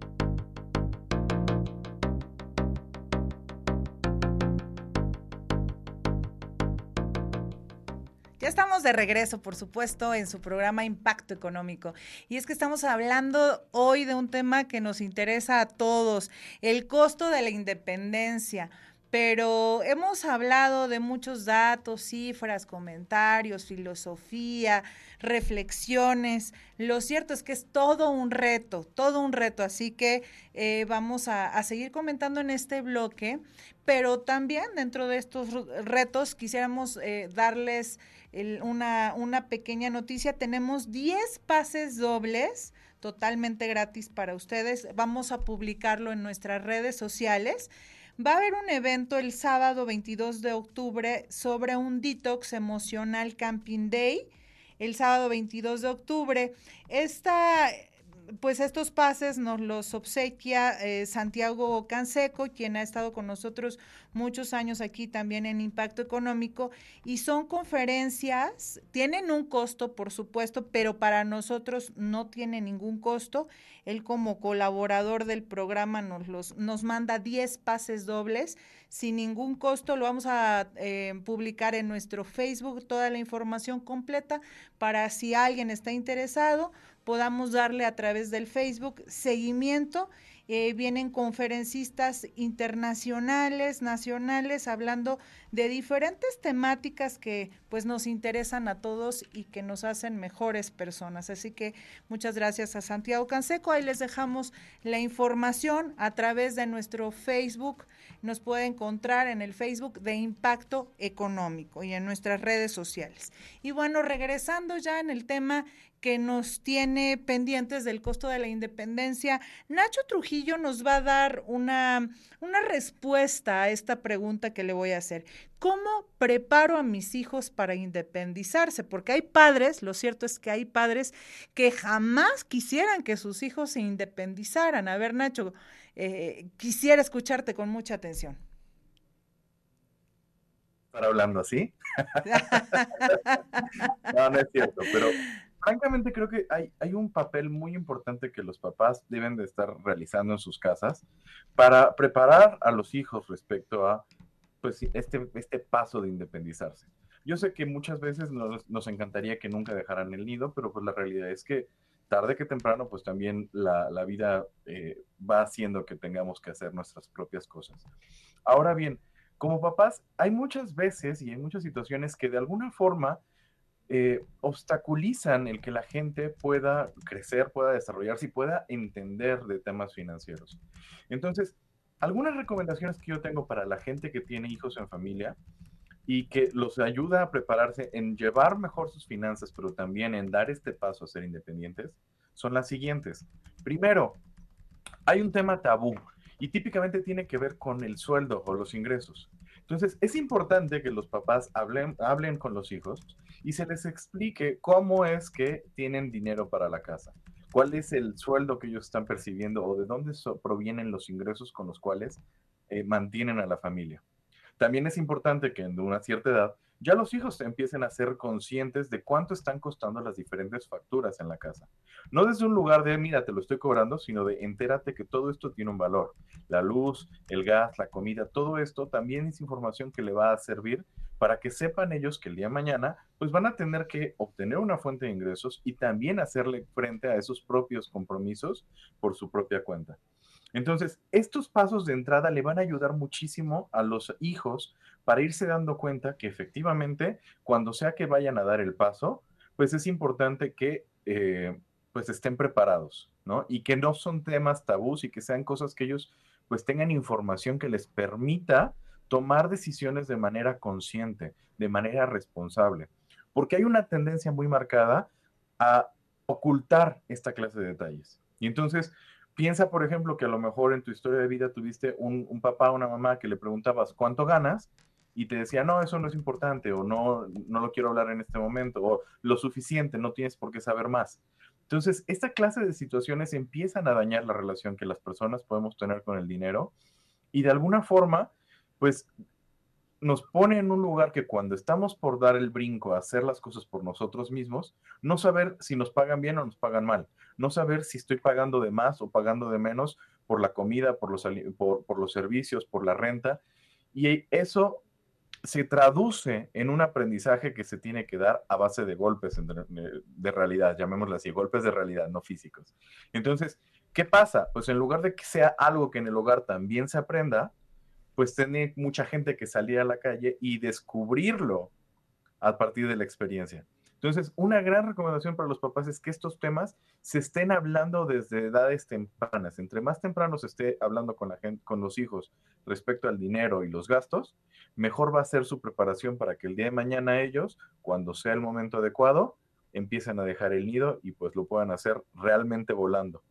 Estamos de regreso, por supuesto, en su programa Impacto Económico. Y es que estamos hablando hoy de un tema que nos interesa a todos, el costo de la independencia pero hemos hablado de muchos datos, cifras, comentarios, filosofía, reflexiones. Lo cierto es que es todo un reto, todo un reto, así que eh, vamos a, seguir comentando en este bloque, pero también dentro de estos retos quisiéramos eh, darles una, una pequeña noticia. Tenemos 10 pases dobles totalmente gratis para ustedes. Vamos a publicarlo en nuestras redes sociales. Va a haber un evento el sábado 22 de octubre sobre un detox emocional camping day. El sábado 22 de octubre. Esta pues estos pases nos los obsequia eh, Santiago Canseco, quien ha estado con nosotros muchos años aquí también en Impacto Económico, y son conferencias, tienen un costo, por supuesto, pero para nosotros no tiene ningún costo. Él como colaborador del programa nos, los, nos manda 10 pases dobles sin ningún costo. Lo vamos a eh, publicar en nuestro Facebook, toda la información completa para si alguien está interesado podamos darle a través del Facebook seguimiento. Eh, vienen conferencistas internacionales, nacionales, hablando de diferentes temáticas que pues nos interesan a todos y que nos hacen mejores personas. Así que muchas gracias a Santiago Canseco. Ahí les dejamos la información a través de nuestro Facebook. Nos puede encontrar en el Facebook de Impacto Económico y en nuestras redes sociales. Y bueno, regresando ya en el tema que nos tiene pendientes del costo de la independencia. Nacho Trujillo nos va a dar una, una, respuesta a esta pregunta que le voy a hacer. ¿Cómo preparo a mis hijos para independizarse? Porque hay padres, lo cierto es que hay padres que jamás quisieran que sus hijos se independizaran. A ver, Nacho, eh, quisiera escucharte con mucha atención. ¿Estar hablando así? <laughs> no, no es cierto, pero francamente creo que hay, hay un papel muy importante que los papás deben de estar realizando en sus casas para preparar a los hijos respecto a pues, este, este paso de independizarse. Yo sé que muchas veces nos, nos encantaría que nunca dejaran el nido, pero pues la realidad es que tarde que temprano, pues también la, la vida eh, va haciendo que tengamos que hacer nuestras propias cosas. Ahora bien, como papás, hay muchas veces y hay muchas situaciones que de alguna forma eh, obstaculizan el que la gente pueda crecer, pueda desarrollarse y pueda entender de temas financieros. Entonces, algunas recomendaciones que yo tengo para la gente que tiene hijos en familia y que los ayuda a prepararse en llevar mejor sus finanzas, pero también en dar este paso a ser independientes, son las siguientes. Primero, hay un tema tabú y típicamente tiene que ver con el sueldo o los ingresos. Entonces, es importante que los papás hablen, hablen con los hijos y se les explique cómo es que tienen dinero para la casa, cuál es el sueldo que ellos están percibiendo o de dónde provienen los ingresos con los cuales eh, mantienen a la familia. También es importante que en una cierta edad ya los hijos empiecen a ser conscientes de cuánto están costando las diferentes facturas en la casa. No desde un lugar de, mira, te lo estoy cobrando, sino de entérate que todo esto tiene un valor. La luz, el gas, la comida, todo esto también es información que le va a servir para que sepan ellos que el día mañana pues van a tener que obtener una fuente de ingresos y también hacerle frente a esos propios compromisos por su propia cuenta. Entonces, estos pasos de entrada le van a ayudar muchísimo a los hijos para irse dando cuenta que efectivamente, cuando sea que vayan a dar el paso, pues es importante que eh, pues estén preparados, ¿no? Y que no son temas tabús y que sean cosas que ellos pues tengan información que les permita tomar decisiones de manera consciente, de manera responsable. Porque hay una tendencia muy marcada a ocultar esta clase de detalles. Y entonces, Piensa, por ejemplo, que a lo mejor en tu historia de vida tuviste un, papá o una mamá que le preguntabas cuánto ganas y te decía, no, eso no es importante o no, no lo quiero hablar en este momento o lo suficiente, no tienes por qué saber más. Entonces, esta clase de situaciones empiezan a dañar la relación que las personas podemos tener con el dinero y de alguna forma, pues nos pone en un lugar que cuando estamos por dar el brinco a hacer las cosas por nosotros mismos, no saber si nos pagan bien o nos pagan mal, no saber si estoy pagando de más o pagando de menos por la comida, por los, por, los servicios, por la renta. Y eso se traduce en un aprendizaje que se tiene que dar a base de golpes de realidad, llamémoslo así, golpes de realidad, no físicos. Entonces, ¿qué pasa? Pues en lugar de que sea algo que en el hogar también se aprenda, pues tiene mucha gente que salir a la calle y descubrirlo a partir de la experiencia. Entonces, una gran recomendación para los papás es que estos temas se estén hablando desde edades tempranas. Entre más temprano se esté hablando con la gente, con los hijos respecto al dinero y los gastos, mejor va a ser su preparación para que el día de mañana ellos, cuando sea el momento adecuado, empiecen a dejar el nido y pues lo puedan hacer realmente volando.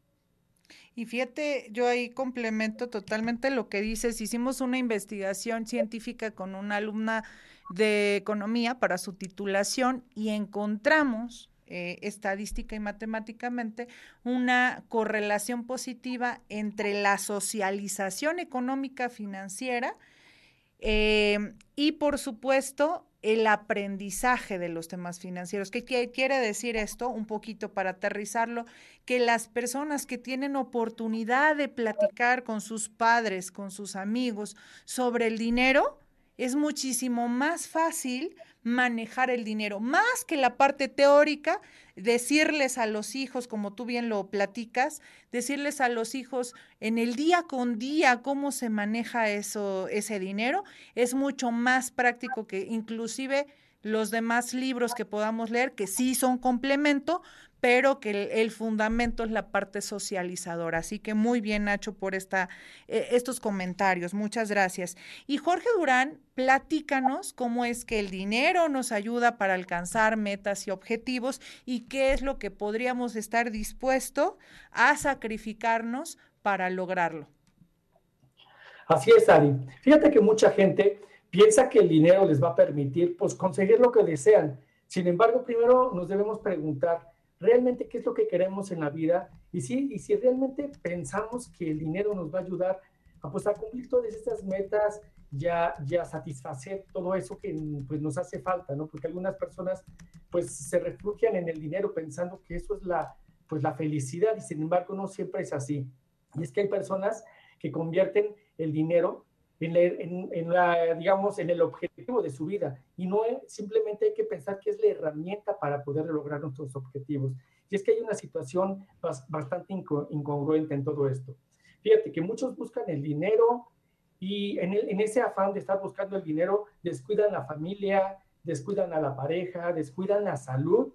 Y fíjate, yo ahí complemento totalmente lo que dices. Hicimos una investigación científica con una alumna de economía para su titulación y encontramos eh, estadística y matemáticamente una correlación positiva entre la socialización económica financiera eh, y por supuesto el aprendizaje de los temas financieros. ¿Qué quiere decir esto? Un poquito para aterrizarlo, que las personas que tienen oportunidad de platicar con sus padres, con sus amigos sobre el dinero, es muchísimo más fácil manejar el dinero, más que la parte teórica, decirles a los hijos, como tú bien lo platicas, decirles a los hijos en el día con día cómo se maneja eso, ese dinero, es mucho más práctico que inclusive los demás libros que podamos leer, que sí son complemento, pero que el, fundamento es la parte socializadora. Así que muy bien, Nacho, por esta, eh, estos comentarios. Muchas gracias. Y Jorge Durán, platícanos cómo es que el dinero nos ayuda para alcanzar metas y objetivos y qué es lo que podríamos estar dispuestos a sacrificarnos para lograrlo. Así es, Ari. Fíjate que mucha gente piensa que el dinero les va a permitir pues, conseguir lo que desean. Sin embargo, primero nos debemos preguntar, realmente qué es lo que queremos en la vida y si, y si realmente pensamos que el dinero nos va a ayudar a, pues, a cumplir todas estas metas, ya, ya satisfacer todo eso que pues, nos hace falta, ¿no? Porque algunas personas pues se refugian en el dinero pensando que eso es la, pues, la felicidad y sin embargo no siempre es así. Y es que hay personas que convierten el dinero en, la, digamos, en el objetivo de su vida. Y no simplemente hay que pensar que es la herramienta para poder lograr nuestros objetivos. Y es que hay una situación bastante incongruente en todo esto. Fíjate que muchos buscan el dinero y en, en ese afán de estar buscando el dinero descuidan la familia, descuidan a la pareja, descuidan la salud.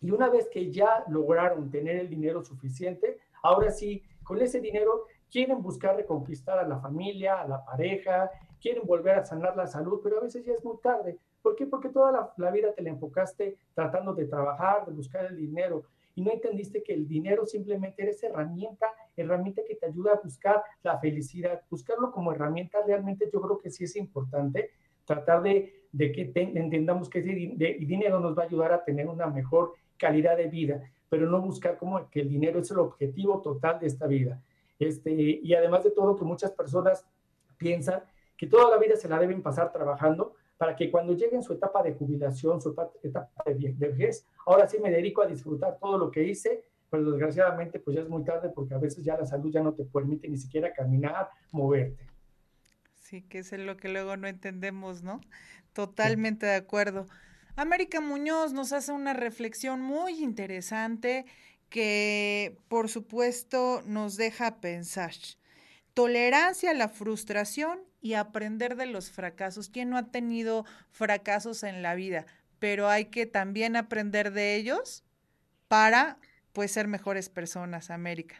Y una vez que ya lograron tener el dinero suficiente, ahora sí, con ese dinero quieren buscar reconquistar a la familia, a la pareja, quieren volver a sanar la salud, pero a veces ya es muy tarde. ¿Por qué? Porque toda la, vida te la enfocaste tratando de trabajar, de buscar el dinero y no entendiste que el dinero simplemente eres herramienta, herramienta que te ayuda a buscar la felicidad. Buscarlo como herramienta realmente yo creo que sí es importante. Tratar de, que entendamos que ese dinero nos va a ayudar a tener una mejor calidad de vida, pero no buscar como que el dinero es el objetivo total de esta vida. Este, y además de todo, que muchas personas piensan que toda la vida se la deben pasar trabajando para que cuando lleguen su etapa de jubilación, su etapa de vejez, ahora sí me dedico a disfrutar todo lo que hice, pero desgraciadamente pues ya es muy tarde porque a veces ya la salud ya no te permite ni siquiera caminar, moverte. Sí, que es lo que luego no entendemos, ¿no? Totalmente de acuerdo. América Muñoz nos hace una reflexión muy interesante que por supuesto nos deja pensar. Tolerancia a la frustración y aprender de los fracasos. ¿Quién no ha tenido fracasos en la vida? Pero hay que también aprender de ellos para pues ser mejores personas, América.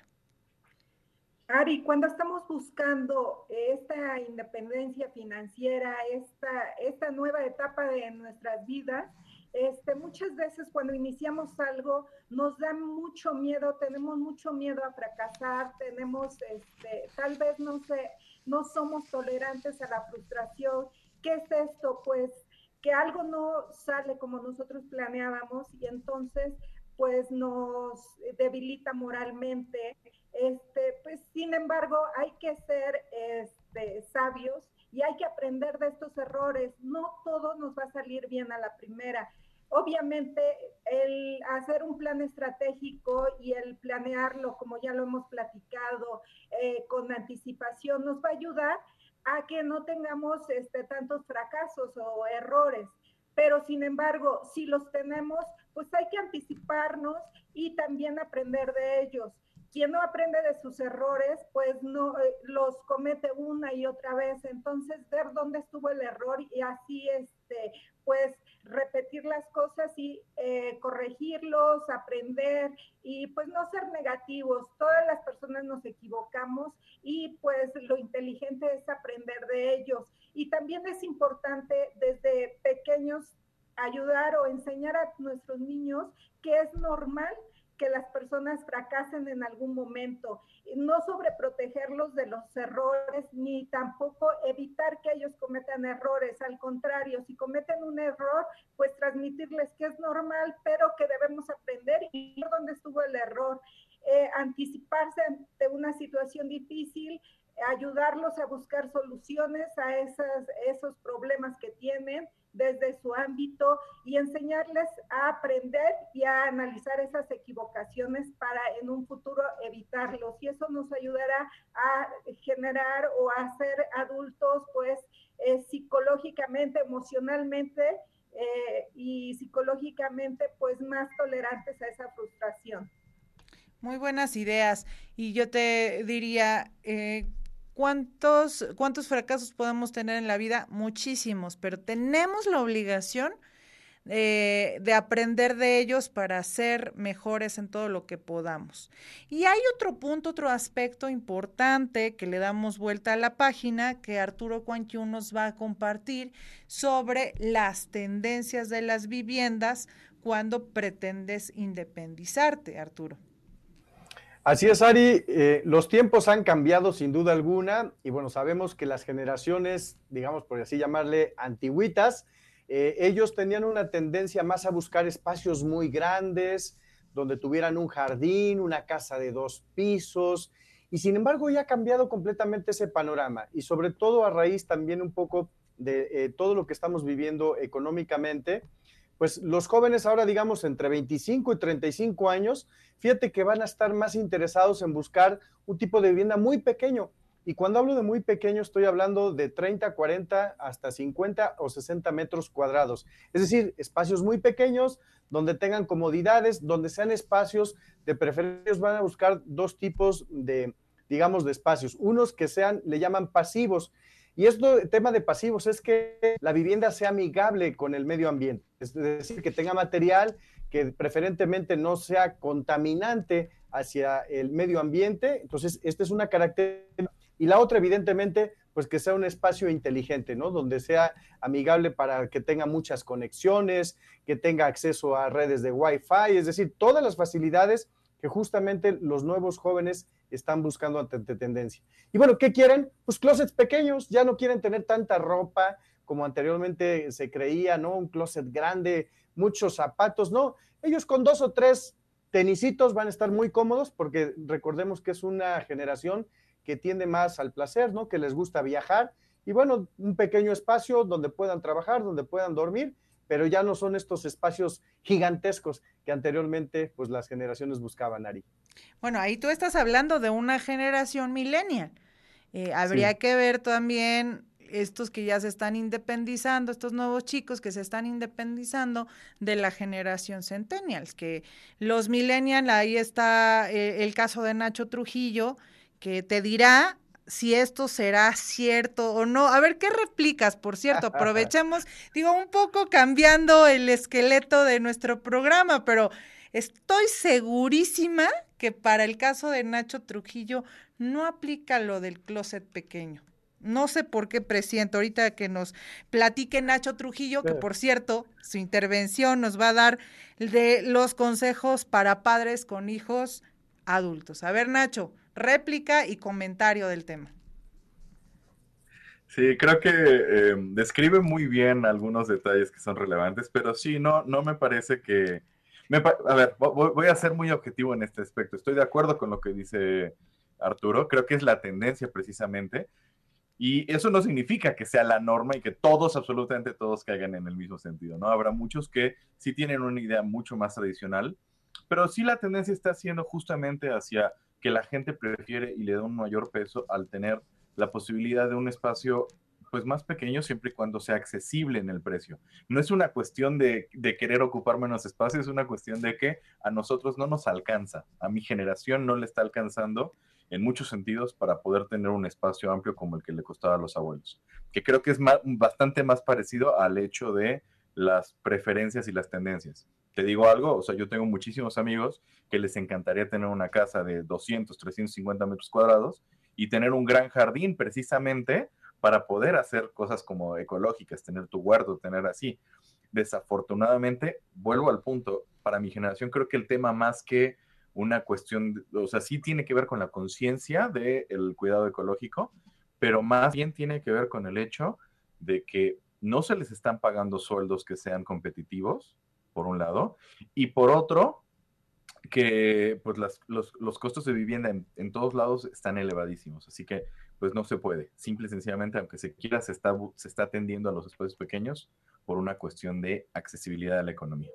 Ari, cuando estamos buscando esta independencia financiera, esta, esta nueva etapa de nuestras vidas, este, muchas veces cuando iniciamos algo nos da mucho miedo, tenemos mucho miedo a fracasar, tenemos, este, tal vez no sé, no somos tolerantes a la frustración ¿Qué es esto? Pues que algo no sale como nosotros planeábamos y entonces pues nos debilita moralmente. Este, pues sin embargo, hay que ser este, sabios y hay que aprender de estos errores. No todo nos va a salir bien a la primera. Obviamente, el hacer un plan estratégico y el planearlo, como ya lo hemos platicado, eh, con anticipación, nos va a ayudar a que no tengamos este, tantos fracasos o errores. Pero sin embargo, si los tenemos, pues hay que anticiparnos y también aprender de ellos. Quien no aprende de sus errores, pues no eh, los comete una y otra vez. Entonces, ver dónde estuvo el error y así, este, pues repetir las cosas y eh, corregirlos, aprender y pues no ser negativos. Todas las personas nos equivocamos y pues lo inteligente es aprender de ellos. Y también es importante desde pequeños ayudar o enseñar a nuestros niños que es normal que las personas fracasen en algún momento, no sobreprotegerlos de los errores, ni tampoco evitar que ellos cometan errores. Al contrario, si cometen un error, pues transmitirles que es normal, pero que debemos aprender y ver dónde estuvo el error. Eh, anticiparse ante una situación difícil, ayudarlos a buscar soluciones a esos problemas que tienen desde su ámbito y enseñarles a aprender y a analizar esas equivocaciones para en un futuro evitarlos. Y eso nos ayudará a generar o a ser adultos, pues, eh, psicológicamente, emocionalmente eh, y psicológicamente, pues, más tolerantes a esa frustración. Muy buenas ideas. Y yo te diría, eh, ¿Cuántos, ¿Cuántos fracasos podemos tener en la vida? Muchísimos, pero tenemos la obligación eh, de aprender de ellos para ser mejores en todo lo que podamos. Y hay otro punto, otro aspecto importante que le damos vuelta a la página que Arturo Cuanquiú nos va a compartir sobre las tendencias de las viviendas cuando pretendes independizarte, Arturo. Así es, Ari. Eh, los tiempos han cambiado sin duda alguna y bueno, sabemos que las generaciones, digamos por así llamarle, antiguitas, eh, ellos tenían una tendencia más a buscar espacios muy grandes, donde tuvieran un jardín, una casa de dos pisos, y sin embargo ya ha cambiado completamente ese panorama y sobre todo a raíz también un poco de eh, todo lo que estamos viviendo económicamente pues los jóvenes ahora, digamos, entre 25 y 35 años, fíjate que van a estar más interesados en buscar un tipo de vivienda muy pequeño. Y cuando hablo de muy pequeño, estoy hablando de 30, 40, hasta 50 o 60 metros cuadrados. Es decir, espacios muy pequeños, donde tengan comodidades, donde sean espacios, de preferencia van a buscar dos tipos de, digamos, de espacios. Unos que sean, le llaman pasivos, y esto, tema de pasivos, es que la vivienda sea amigable con el medio ambiente, es decir, que tenga material que preferentemente no sea contaminante hacia el medio ambiente. Entonces, esta es una característica. Y la otra, evidentemente, pues que sea un espacio inteligente, ¿no? Donde sea amigable para que tenga muchas conexiones, que tenga acceso a redes de Wi-Fi, es decir, todas las facilidades que justamente los nuevos jóvenes están buscando ante tendencia. Y bueno, ¿qué quieren? Pues closets pequeños, ya no quieren tener tanta ropa como anteriormente se creía, ¿no? Un closet grande, muchos zapatos, no. Ellos con dos o tres tenisitos van a estar muy cómodos porque recordemos que es una generación que tiende más al placer, ¿no? Que les gusta viajar y bueno, un pequeño espacio donde puedan trabajar, donde puedan dormir pero ya no son estos espacios gigantescos que anteriormente pues las generaciones buscaban, Ari. Bueno, ahí tú estás hablando de una generación millennial. Eh, habría que ver también estos que ya se están independizando, estos nuevos chicos que se están independizando de la generación centennials, que los millennials, ahí está eh, el caso de Nacho Trujillo, que te dirá si esto será cierto o no. A ver, ¿qué replicas? Por cierto, <laughs> aprovechemos, digo, un poco cambiando el esqueleto de nuestro programa, pero estoy segurísima que para el caso de Nacho Trujillo no aplica lo del closet pequeño. No sé por qué presiento ahorita que nos platique Nacho Trujillo, que por cierto, su intervención nos va a dar de los consejos para padres con hijos adultos. A ver, Nacho, réplica y comentario del tema. Sí, creo que eh, describe muy bien algunos detalles que son relevantes, pero sí, no, no me parece que... a ver, voy, a ser muy objetivo en este aspecto. Estoy de acuerdo con lo que dice Arturo. Creo que es la tendencia precisamente. Y eso no significa que sea la norma y que todos, absolutamente todos, caigan en el mismo sentido, ¿no? Habrá muchos que sí tienen una idea mucho más tradicional, pero sí la tendencia está siendo justamente hacia que la gente prefiere y le da un mayor peso al tener la posibilidad de un espacio pues más pequeño siempre y cuando sea accesible en el precio. No es una cuestión de, de, querer ocupar menos espacio, es una cuestión de que a nosotros no nos alcanza, a mi generación no le está alcanzando en muchos sentidos para poder tener un espacio amplio como el que le costaba a los abuelos, que creo que es bastante más parecido al hecho de las preferencias y las tendencias. Te digo algo, o sea, yo tengo muchísimos amigos que les encantaría tener una casa de 200, 350 metros cuadrados y tener un gran jardín precisamente para poder hacer cosas como ecológicas, tener tu huerto, tener así. Desafortunadamente, vuelvo al punto, para mi generación creo que el tema más que una cuestión, o sea, sí tiene que ver con la conciencia del cuidado ecológico, pero más bien tiene que ver con el hecho de que no se les están pagando sueldos que sean competitivos, por un lado, y por otro, que pues los, costos de vivienda en, todos lados están elevadísimos, así que pues no se puede. Simple y sencillamente, aunque se quiera, se está, se está atendiendo a los espacios pequeños por una cuestión de accesibilidad a la economía.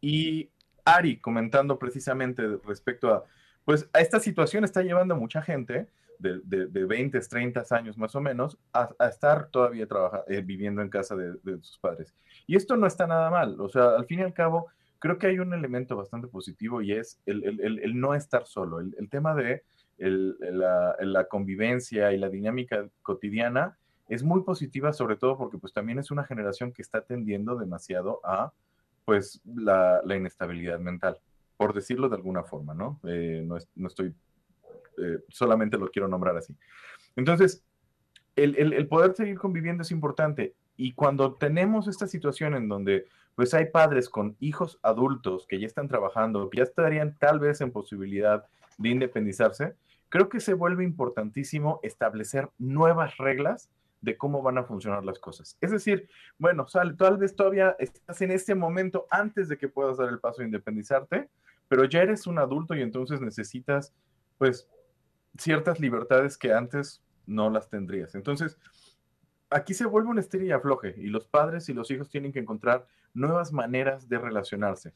Y Ari, comentando precisamente respecto a, pues a esta situación está llevando a mucha gente de, de, 20, 30 años más o menos a, estar todavía trabajando, eh, viviendo en casa de, de sus padres. Y esto no está nada mal, o sea, al fin y al cabo, creo que hay un elemento bastante positivo y es el, no estar solo, el, tema de la, convivencia y la dinámica cotidiana es muy positiva, sobre todo porque pues también es una generación que está tendiendo demasiado a pues la, inestabilidad mental, por decirlo de alguna forma, ¿no? Eh, no, estoy, eh, solamente lo quiero nombrar así. Entonces, el poder seguir conviviendo es importante y cuando tenemos esta situación en donde pues hay padres con hijos adultos que ya están trabajando, que ya estarían tal vez en posibilidad de independizarse, creo que se vuelve importantísimo establecer nuevas reglas de cómo van a funcionar las cosas. Es decir, bueno, sale, tal vez todavía estás en este momento antes de que puedas dar el paso de independizarte, pero ya eres un adulto y entonces necesitas, pues, ciertas libertades que antes no las tendrías. Entonces, aquí se vuelve un estilo y afloje y los padres y los hijos tienen que encontrar nuevas maneras de relacionarse.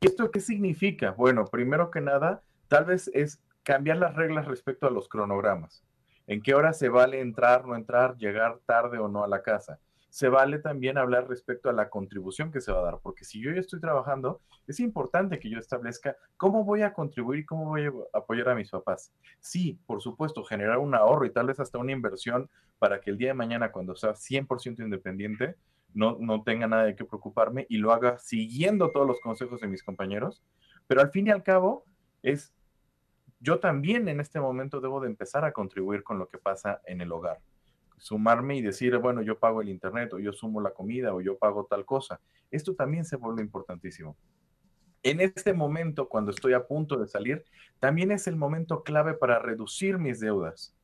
¿Y esto qué significa? Bueno, primero que nada, tal vez es cambiar las reglas respecto a los cronogramas. ¿En qué hora se vale entrar, no entrar, llegar tarde o no a la casa? Se vale también hablar respecto a la contribución que se va a dar, porque si yo ya estoy trabajando, es importante que yo establezca cómo voy a contribuir y cómo voy a apoyar a mis papás. Sí, por supuesto, generar un ahorro y tal vez hasta una inversión para que el día de mañana, cuando sea 100% independiente, no, no tenga nada de qué preocuparme y lo haga siguiendo todos los consejos de mis compañeros. Pero al fin y al cabo, es yo también en este momento debo de empezar a contribuir con lo que pasa en el hogar sumarme y decir, bueno, yo pago el internet o yo sumo la comida o yo pago tal cosa. Esto también se vuelve importantísimo. En este momento, cuando estoy a punto de salir, también es el momento clave para reducir mis deudas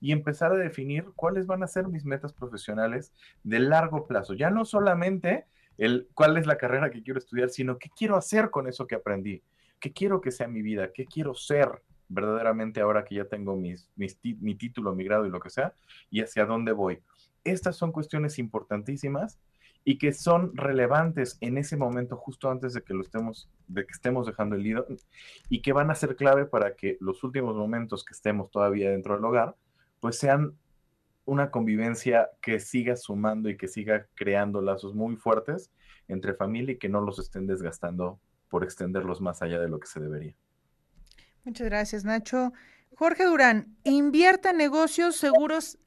y empezar a definir cuáles van a ser mis metas profesionales de largo plazo. Ya no solamente el cuál es la carrera que quiero estudiar, sino qué quiero hacer con eso que aprendí, qué quiero que sea mi vida, qué quiero ser verdaderamente ahora que ya tengo mis, mi título, mi grado y lo que sea, y hacia dónde voy. Estas son cuestiones importantísimas y que son relevantes en ese momento justo antes de que lo estemos de que estemos dejando el nido y que van a ser clave para que los últimos momentos que estemos todavía dentro del hogar pues sean una convivencia que siga sumando y que siga creando lazos muy fuertes entre familia y que no los estén desgastando por extenderlos más allá de lo que se debería. Muchas gracias, Nacho. Jorge Durán, invierta en negocios seguros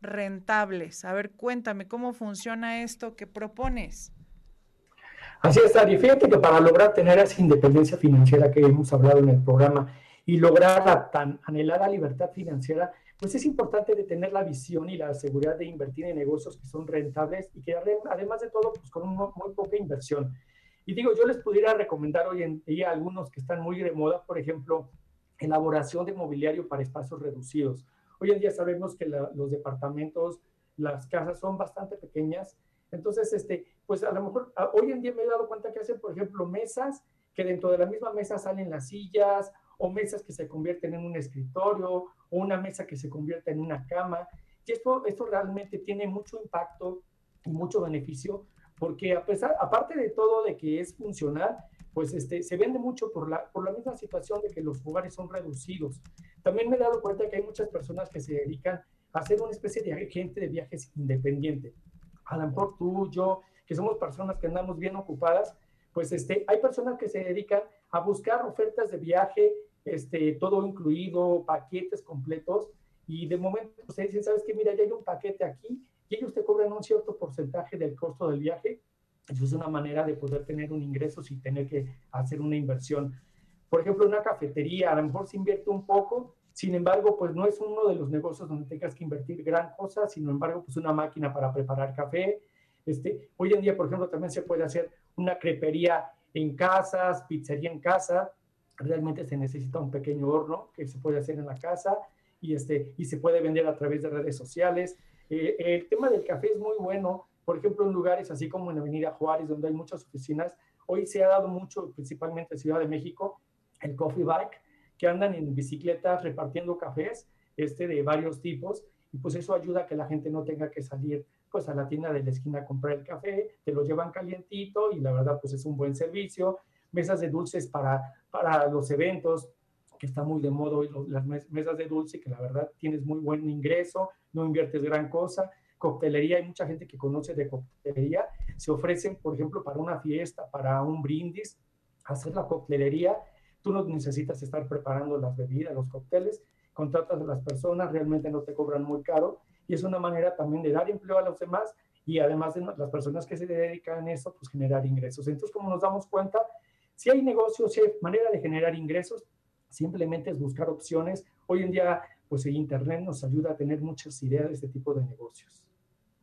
rentables. A ver, cuéntame cómo funciona esto que propones. Así es, Ari. Fíjate que para lograr tener esa independencia financiera que hemos hablado en el programa y lograr la tan anhelada libertad financiera, pues es importante de tener la visión y la seguridad de invertir en negocios que son rentables y que además de todo, pues con muy poca inversión. Y digo, yo les pudiera recomendar hoy en día algunos que están muy de moda, por ejemplo, elaboración de mobiliario para espacios reducidos. Hoy en día sabemos que los departamentos las casas son bastante pequeñas. Entonces, este, pues a lo mejor hoy en día me he dado cuenta que hacen, por ejemplo, mesas que dentro de la misma mesa salen las sillas o mesas que se convierten en un escritorio o una mesa que se convierte en una cama. Y esto, esto realmente tiene mucho impacto y mucho beneficio porque a pesar, aparte de todo de que es funcional, pues este, se vende mucho por la, por la misma situación de que los lugares son reducidos. También me he dado cuenta que hay muchas personas que se dedican a ser una especie de agente de viajes independiente. A lo mejor tú, yo, que somos personas que andamos bien ocupadas, pues este, hay personas que se dedican a buscar ofertas de viaje, este, todo incluido, paquetes completos, y de momento se dicen, ¿sabes qué? Mira, ya hay un paquete aquí, ellos te cobran un cierto porcentaje del costo del viaje, eso es una manera de poder tener un ingreso sin tener que hacer una inversión. Por ejemplo, una cafetería, a lo mejor se invierte un poco, sin embargo, pues no es uno de los negocios donde tengas que invertir gran cosa, sin embargo, pues una máquina para preparar café. Este, hoy en día, por ejemplo, también se puede hacer una crepería en casas, pizzería en casa. Realmente se necesita un pequeño horno que se puede hacer en la casa y, este, y se puede vender a través de redes sociales. Eh, el tema del café es muy bueno por ejemplo, en lugares así como en Avenida Juárez, donde hay muchas oficinas, hoy se ha dado mucho, principalmente en Ciudad de México, el coffee bike, que andan en bicicletas repartiendo cafés este, de varios tipos, y pues eso ayuda a que la gente no tenga que salir pues a la tienda de la esquina a comprar el café, te lo llevan calientito y la verdad pues es un buen servicio. Mesas de dulces para, para los eventos, que está muy de moda hoy las mesas de dulce, que la verdad tienes muy buen ingreso, no inviertes gran cosa. Coctelería, hay mucha gente que conoce de coctelería, se ofrecen, por ejemplo, para una fiesta, para un brindis, hacer la coctelería, tú no necesitas estar preparando las bebidas, los cócteles, contratas a las personas, realmente no te cobran muy caro. Y es una manera también de dar empleo a los demás y además de las personas que se dedican a eso, pues generar ingresos. Entonces, como nos damos cuenta, si hay negocios, si hay manera de generar ingresos, simplemente es buscar opciones. Hoy en día, pues el Internet nos ayuda a tener muchas ideas de este tipo de negocios.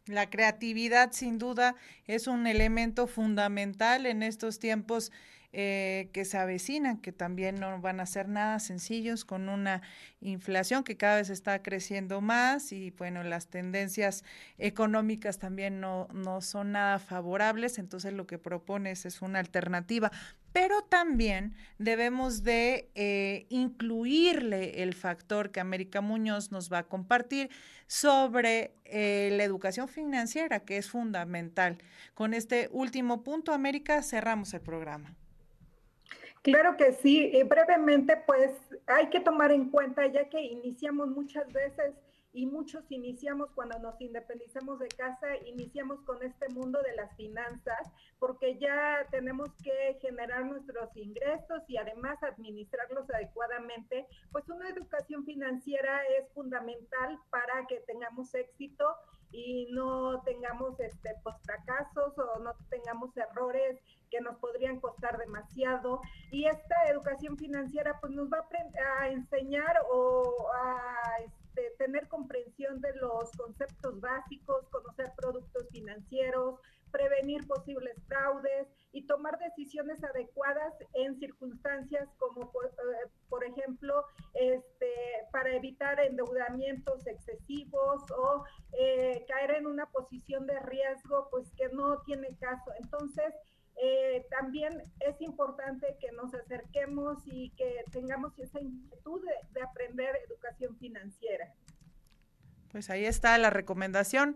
La creatividad sin duda es un elemento fundamental en estos tiempos eh, que se avecinan, que también no van a ser nada sencillos con una inflación que cada vez está creciendo más y bueno, las tendencias económicas también no, no son nada favorables, entonces lo que propones es una alternativa pero también debemos de eh, incluirle el factor que América Muñoz nos va a compartir sobre eh, la educación financiera, que es fundamental. Con este último punto, América, cerramos el programa. Claro que sí, brevemente, pues hay que tomar en cuenta, ya que iniciamos muchas veces y muchos iniciamos cuando nos independizamos de casa, iniciamos con este mundo de las finanzas, porque ya tenemos que generar nuestros ingresos y además administrarlos adecuadamente, pues una educación financiera es fundamental para que tengamos éxito y no tengamos este pues fracasos o no tengamos errores que nos podrían costar demasiado. Y esta educación financiera pues nos va a, a enseñar o a este, tener comprensión de los conceptos básicos, conocer productos financieros, prevenir posibles fraudes y tomar decisiones adecuadas en circunstancias como, por, eh, ejemplo, este, para evitar endeudamientos excesivos o eh, caer en una posición de riesgo, pues que no tiene caso. Entonces, eh, también es importante que nos acerquemos y que tengamos esa inquietud de, aprender educación financiera. Pues ahí está la recomendación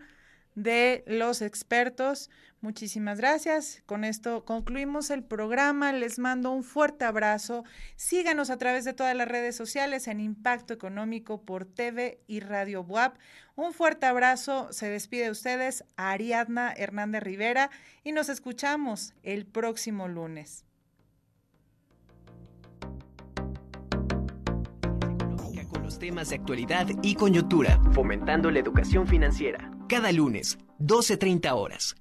de los expertos. Muchísimas gracias. Con esto concluimos el programa. Les mando un fuerte abrazo. Síganos a través de todas las redes sociales en Impacto Económico por TV y Radio WAP. Un fuerte abrazo. Se despide de ustedes Ariadna Hernández Rivera y nos escuchamos el próximo lunes. Con los temas de actualidad y coyuntura, fomentando la educación financiera. Cada lunes, 12.30 horas